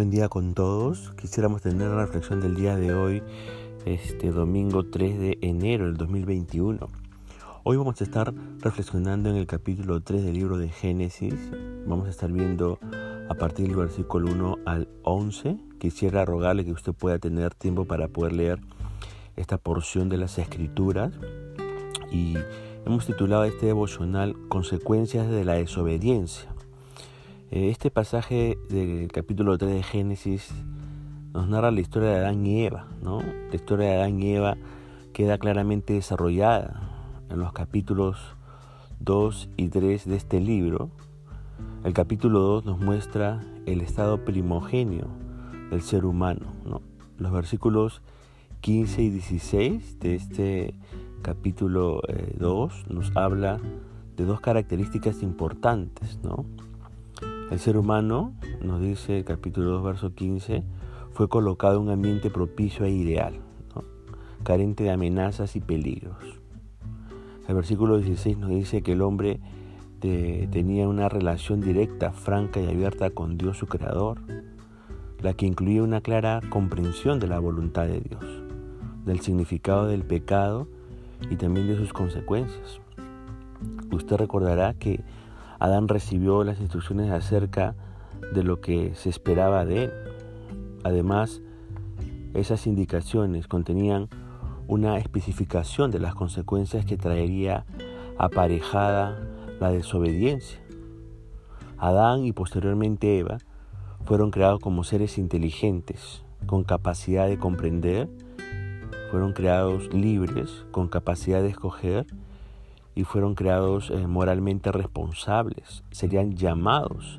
buen día con todos. Quisiéramos tener la reflexión del día de hoy, este domingo 3 de enero del 2021. Hoy vamos a estar reflexionando en el capítulo 3 del libro de Génesis. Vamos a estar viendo a partir del versículo 1 al 11. Quisiera rogarle que usted pueda tener tiempo para poder leer esta porción de las escrituras y hemos titulado este devocional Consecuencias de la desobediencia. Eh, este pasaje del capítulo 3 de Génesis nos narra la historia de Adán y Eva. ¿no? La historia de Adán y Eva queda claramente desarrollada en los capítulos 2 y 3 de este libro. El capítulo 2 nos muestra el estado primogenio del ser humano. ¿no? Los versículos 15 y 16 de este capítulo 2 eh, nos habla de dos características importantes, ¿no? El ser humano, nos dice el capítulo 2, verso 15, fue colocado en un ambiente propicio e ideal, carente de amenazas y peligros. El versículo 16 nos dice que el hombre tenía una relación directa, franca y abierta con Dios su Creador, la que incluía una clara comprensión de la voluntad de Dios, del significado del pecado y también de sus consecuencias. Usted recordará que Adán recibió las instrucciones acerca de lo que se esperaba de él. Además, esas indicaciones contenían una especificación de las consecuencias que traería aparejada la desobediencia. Adán y posteriormente Eva fueron creados como seres inteligentes, con capacidad de comprender, fueron creados libres, con capacidad de escoger y fueron creados eh, moralmente responsables, serían llamados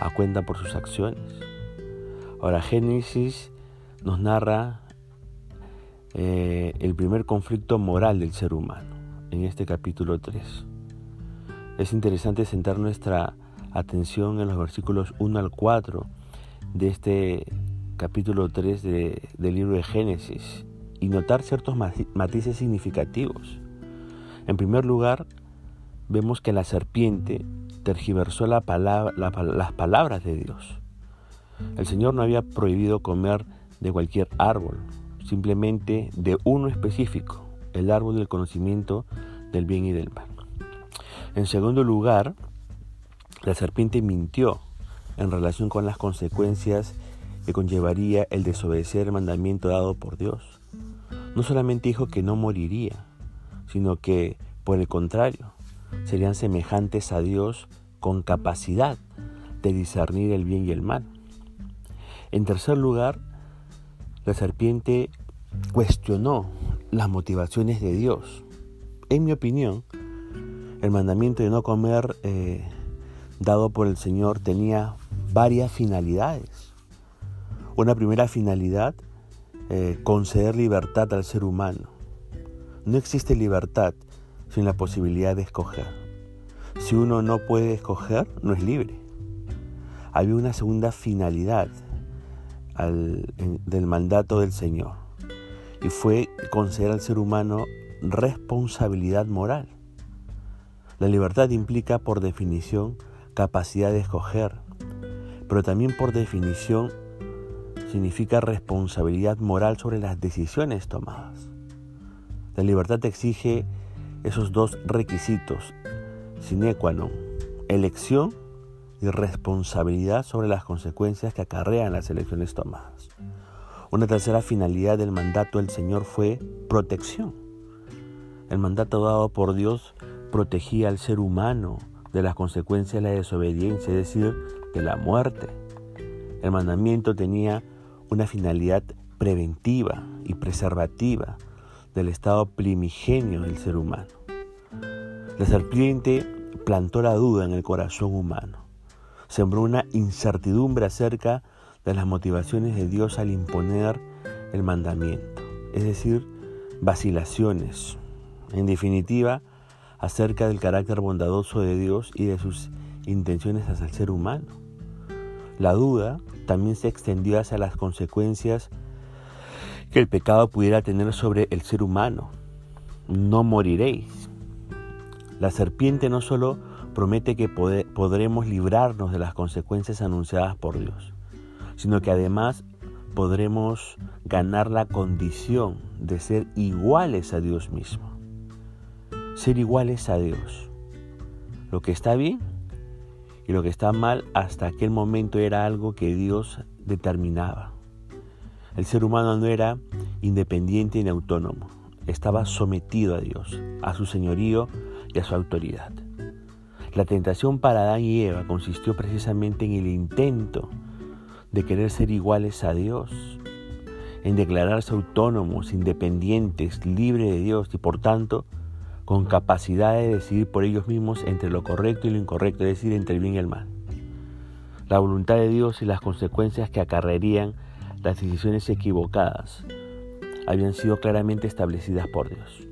a cuenta por sus acciones. Ahora Génesis nos narra eh, el primer conflicto moral del ser humano en este capítulo 3. Es interesante centrar nuestra atención en los versículos 1 al 4 de este capítulo 3 del libro de Génesis y notar ciertos matices significativos. En primer lugar, vemos que la serpiente tergiversó la las palabras de Dios. El Señor no había prohibido comer de cualquier árbol, simplemente de uno específico, el árbol del conocimiento del bien y del mal. En segundo lugar, la serpiente mintió en relación con las consecuencias que conllevaría el desobedecer el mandamiento dado por Dios. No solamente dijo que no moriría, sino que, por el contrario, serían semejantes a Dios con capacidad de discernir el bien y el mal. En tercer lugar, la serpiente cuestionó las motivaciones de Dios. En mi opinión, el mandamiento de no comer eh, dado por el Señor tenía varias finalidades. Una primera finalidad, eh, conceder libertad al ser humano. No existe libertad sin la posibilidad de escoger. Si uno no puede escoger, no es libre. Había una segunda finalidad del mandato del Señor y fue conceder al ser humano responsabilidad moral. La libertad implica por definición capacidad de escoger, pero también por definición significa responsabilidad moral sobre las decisiones tomadas. La libertad exige esos dos requisitos, sine qua non, elección y responsabilidad sobre las consecuencias que acarrean las elecciones tomadas. Una tercera finalidad del mandato del Señor fue protección. El mandato dado por Dios protegía al ser humano de las consecuencias de la desobediencia, es decir, de la muerte. El mandamiento tenía una finalidad preventiva y preservativa del estado primigenio del ser humano. La serpiente plantó la duda en el corazón humano, sembró una incertidumbre acerca de las motivaciones de Dios al imponer el mandamiento, es decir, vacilaciones, en definitiva, acerca del carácter bondadoso de Dios y de sus intenciones hacia el ser humano. La duda también se extendió hacia las consecuencias que el pecado pudiera tener sobre el ser humano. No moriréis. La serpiente no solo promete que podremos librarnos de las consecuencias anunciadas por Dios, sino que además podremos ganar la condición de ser iguales a Dios mismo. Ser iguales a Dios. Lo que está bien y lo que está mal hasta aquel momento era algo que Dios determinaba. El ser humano no era independiente ni autónomo, estaba sometido a Dios, a su señorío y a su autoridad. La tentación para Adán y Eva consistió precisamente en el intento de querer ser iguales a Dios, en declararse autónomos, independientes, libres de Dios y por tanto con capacidad de decidir por ellos mismos entre lo correcto y lo incorrecto, es decir, entre el bien y el mal. La voluntad de Dios y las consecuencias que acarrearían las decisiones equivocadas habían sido claramente establecidas por Dios.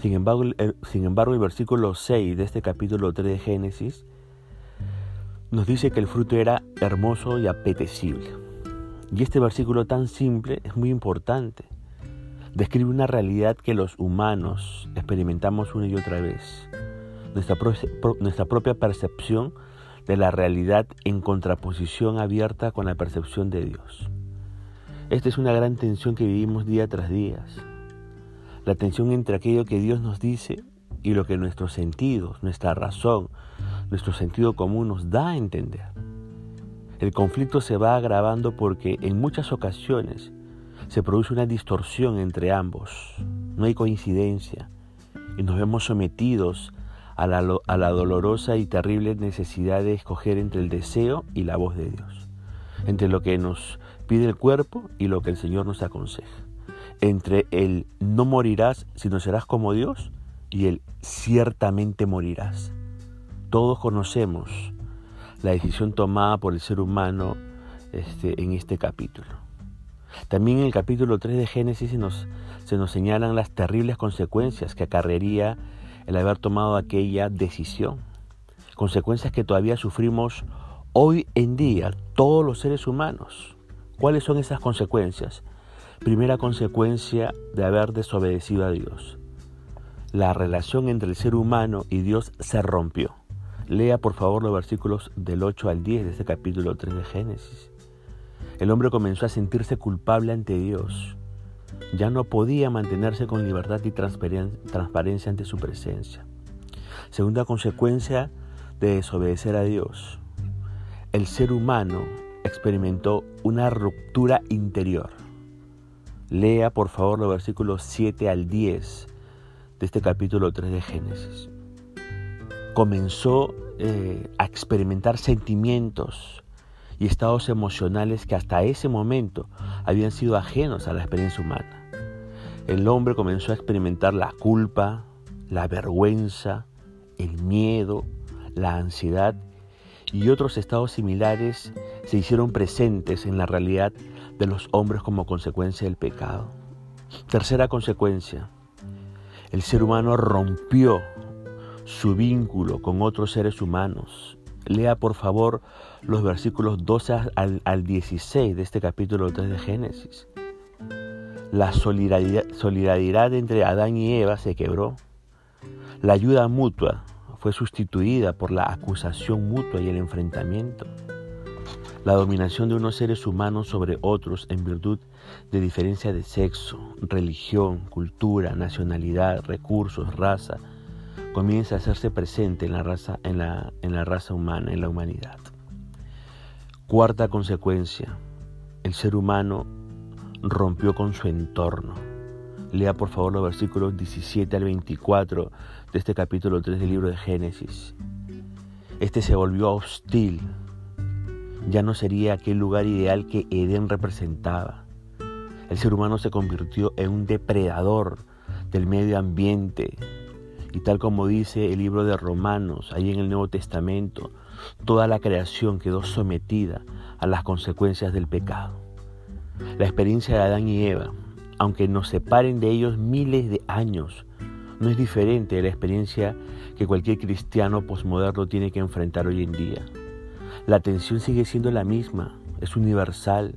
Sin embargo, el, sin embargo, el versículo 6 de este capítulo 3 de Génesis nos dice que el fruto era hermoso y apetecible. Y este versículo tan simple es muy importante. Describe una realidad que los humanos experimentamos una y otra vez. Nuestra, nuestra propia percepción de la realidad en contraposición abierta con la percepción de Dios. Esta es una gran tensión que vivimos día tras día. La tensión entre aquello que Dios nos dice y lo que nuestros sentidos, nuestra razón, nuestro sentido común nos da a entender. El conflicto se va agravando porque en muchas ocasiones se produce una distorsión entre ambos. No hay coincidencia y nos vemos sometidos a la, a la dolorosa y terrible necesidad de escoger entre el deseo y la voz de Dios, entre lo que nos pide el cuerpo y lo que el Señor nos aconseja, entre el no morirás sino serás como Dios y el ciertamente morirás. Todos conocemos la decisión tomada por el ser humano este, en este capítulo. También en el capítulo 3 de Génesis se nos, se nos señalan las terribles consecuencias que acarrearía el haber tomado aquella decisión. Consecuencias que todavía sufrimos hoy en día todos los seres humanos. ¿Cuáles son esas consecuencias? Primera consecuencia de haber desobedecido a Dios. La relación entre el ser humano y Dios se rompió. Lea por favor los versículos del 8 al 10 de este capítulo 3 de Génesis. El hombre comenzó a sentirse culpable ante Dios. Ya no podía mantenerse con libertad y transparencia ante su presencia. Segunda consecuencia de desobedecer a Dios. El ser humano experimentó una ruptura interior. Lea por favor los versículos 7 al 10 de este capítulo 3 de Génesis comenzó eh, a experimentar sentimientos y estados emocionales que hasta ese momento habían sido ajenos a la experiencia humana. El hombre comenzó a experimentar la culpa, la vergüenza, el miedo, la ansiedad y otros estados similares se hicieron presentes en la realidad de los hombres como consecuencia del pecado. Tercera consecuencia, el ser humano rompió su vínculo con otros seres humanos. Lea por favor los versículos 12 al, 16 de este capítulo 3 de Génesis. La solidaridad, solidaridad entre Adán y Eva se quebró. La ayuda mutua fue sustituida por la acusación mutua y el enfrentamiento. La dominación de unos seres humanos sobre otros en virtud de diferencia de sexo, religión, cultura, nacionalidad, recursos, raza, comienza a hacerse presente en la raza, en la, en la raza humana, en la humanidad. Cuarta consecuencia, el ser humano rompió con su entorno. Lea por favor los versículos 17 al 24 de este capítulo 3 del libro de Génesis. Este se volvió hostil. Ya no sería aquel lugar ideal que Edén representaba. El ser humano se convirtió en un depredador del medio ambiente, y tal como dice el libro de Romanos, ahí en el Nuevo Testamento, toda la creación quedó sometida a las consecuencias del pecado. La experiencia de Adán y Eva, aunque nos separen de ellos miles de años, no es diferente de la experiencia que cualquier cristiano posmoderno tiene que enfrentar hoy en día. La tensión sigue siendo la misma, es universal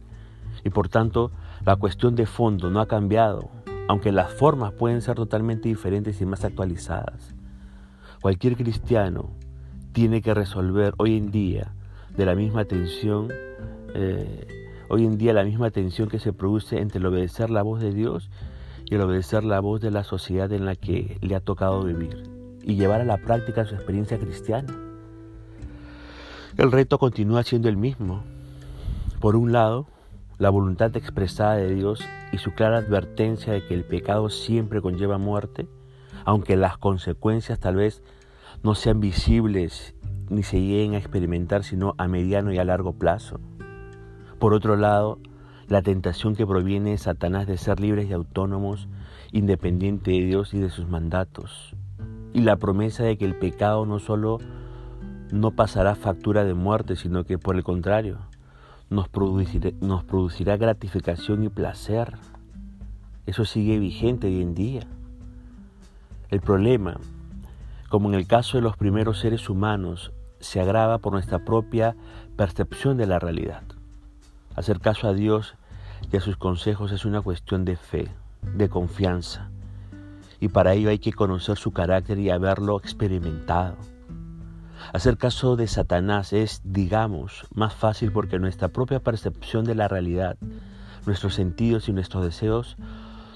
y por tanto la cuestión de fondo no ha cambiado, aunque las formas pueden ser totalmente diferentes y más actualizadas. Cualquier cristiano tiene que resolver hoy en día de la misma tensión eh, hoy en día la misma tensión que se produce entre el obedecer la voz de Dios y el obedecer la voz de la sociedad en la que le ha tocado vivir y llevar a la práctica su experiencia cristiana. El reto continúa siendo el mismo. Por un lado, la voluntad expresada de Dios y su clara advertencia de que el pecado siempre conlleva muerte, aunque las consecuencias tal vez no sean visibles ni se lleguen a experimentar sino a mediano y a largo plazo. Por otro lado, la tentación que proviene de Satanás de ser libres y autónomos, independiente de Dios y de sus mandatos, y la promesa de que el pecado no solo no pasará factura de muerte, sino que por el contrario, nos producirá, nos producirá gratificación y placer. Eso sigue vigente hoy en día. El problema, como en el caso de los primeros seres humanos, se agrava por nuestra propia percepción de la realidad. Hacer caso a Dios y a sus consejos es una cuestión de fe, de confianza, y para ello hay que conocer su carácter y haberlo experimentado. Hacer caso de Satanás es, digamos, más fácil porque nuestra propia percepción de la realidad, nuestros sentidos y nuestros deseos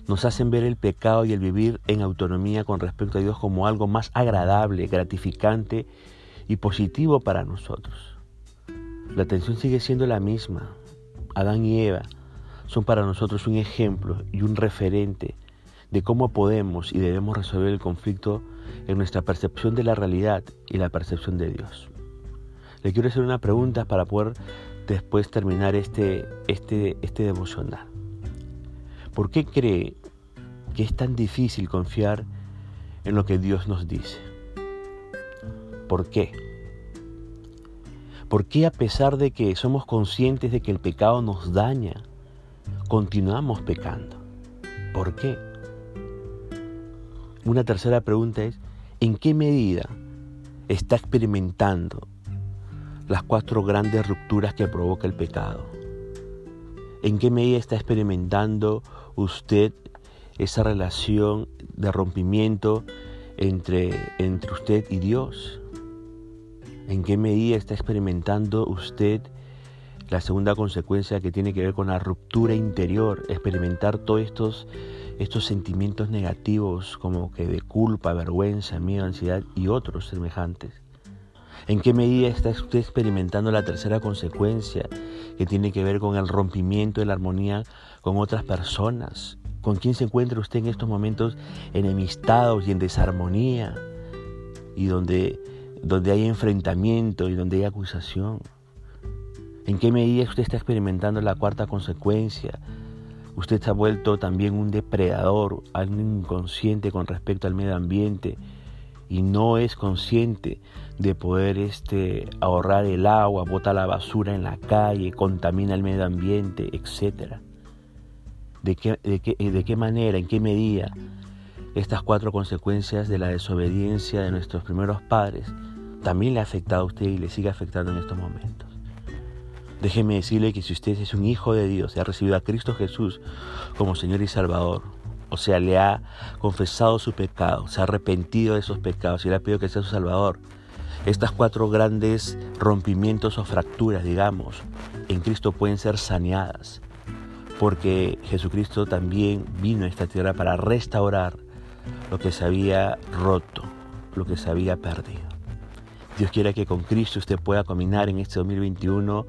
nos hacen ver el pecado y el vivir en autonomía con respecto a Dios como algo más agradable, gratificante y positivo para nosotros. La atención sigue siendo la misma. Adán y Eva son para nosotros un ejemplo y un referente de cómo podemos y debemos resolver el conflicto en nuestra percepción de la realidad y la percepción de Dios. Le quiero hacer una pregunta para poder después terminar este, este, este devocional. ¿Por qué cree que es tan difícil confiar en lo que Dios nos dice? ¿Por qué? ¿Por qué a pesar de que somos conscientes de que el pecado nos daña, continuamos pecando? ¿Por qué? Una tercera pregunta es, ¿en qué medida está experimentando las cuatro grandes rupturas que provoca el pecado? ¿En qué medida está experimentando usted esa relación de rompimiento entre, entre usted y Dios? ¿En qué medida está experimentando usted la segunda consecuencia que tiene que ver con la ruptura interior? Experimentar todos estos, estos sentimientos negativos como que de culpa, vergüenza, miedo, ansiedad y otros semejantes. ¿En qué medida está usted experimentando la tercera consecuencia que tiene que ver con el rompimiento de la armonía con otras personas? ¿Con quién se encuentra usted en estos momentos enemistados y en desarmonía? Y donde donde hay enfrentamiento y donde hay acusación? ¿En qué medida usted está experimentando la cuarta consecuencia? Usted se ha vuelto también un depredador, alguien inconsciente con respecto al medio ambiente y no es consciente de poder este, ahorrar el agua, bota la basura en la calle, contamina el medio ambiente, etc. ¿De qué, de, qué, ¿De qué manera, en qué medida estas cuatro consecuencias de la desobediencia de nuestros primeros padres también le ha afectado a usted y le sigue afectando en estos momentos. Déjeme decirle que si usted es un hijo de Dios y ha recibido a Cristo Jesús como Señor y Salvador, o sea, le ha confesado su pecado, se ha arrepentido de esos pecados y le ha pedido que sea su Salvador, estas cuatro grandes rompimientos o fracturas, digamos, en Cristo pueden ser saneadas, porque Jesucristo también vino a esta tierra para restaurar lo que se había roto, lo que se había perdido. Dios quiera que con Cristo usted pueda caminar en este 2021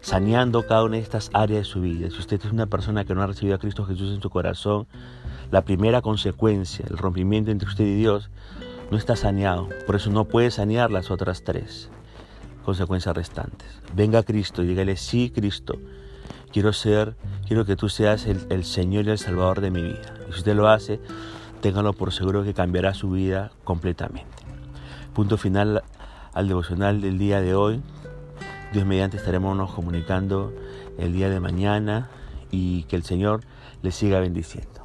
saneando cada una de estas áreas de su vida. Si usted es una persona que no ha recibido a Cristo Jesús en su corazón, la primera consecuencia, el rompimiento entre usted y Dios, no está saneado. Por eso no puede sanear las otras tres consecuencias restantes. Venga Cristo y dígale, sí, Cristo, quiero ser, quiero que tú seas el, el Señor y el Salvador de mi vida. Y si usted lo hace, téngalo por seguro que cambiará su vida completamente. Punto final al devocional del día de hoy. Dios mediante estaremos comunicando el día de mañana y que el Señor les siga bendiciendo.